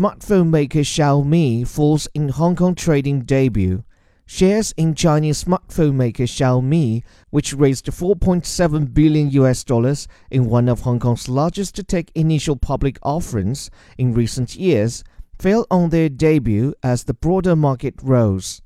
smartphone maker Xiaomi falls in Hong Kong trading debut. Shares in Chinese smartphone maker Xiaomi, which raised 4.7 billion US dollars in one of Hong Kong's largest tech initial public offerings in recent years, fell on their debut as the broader market rose.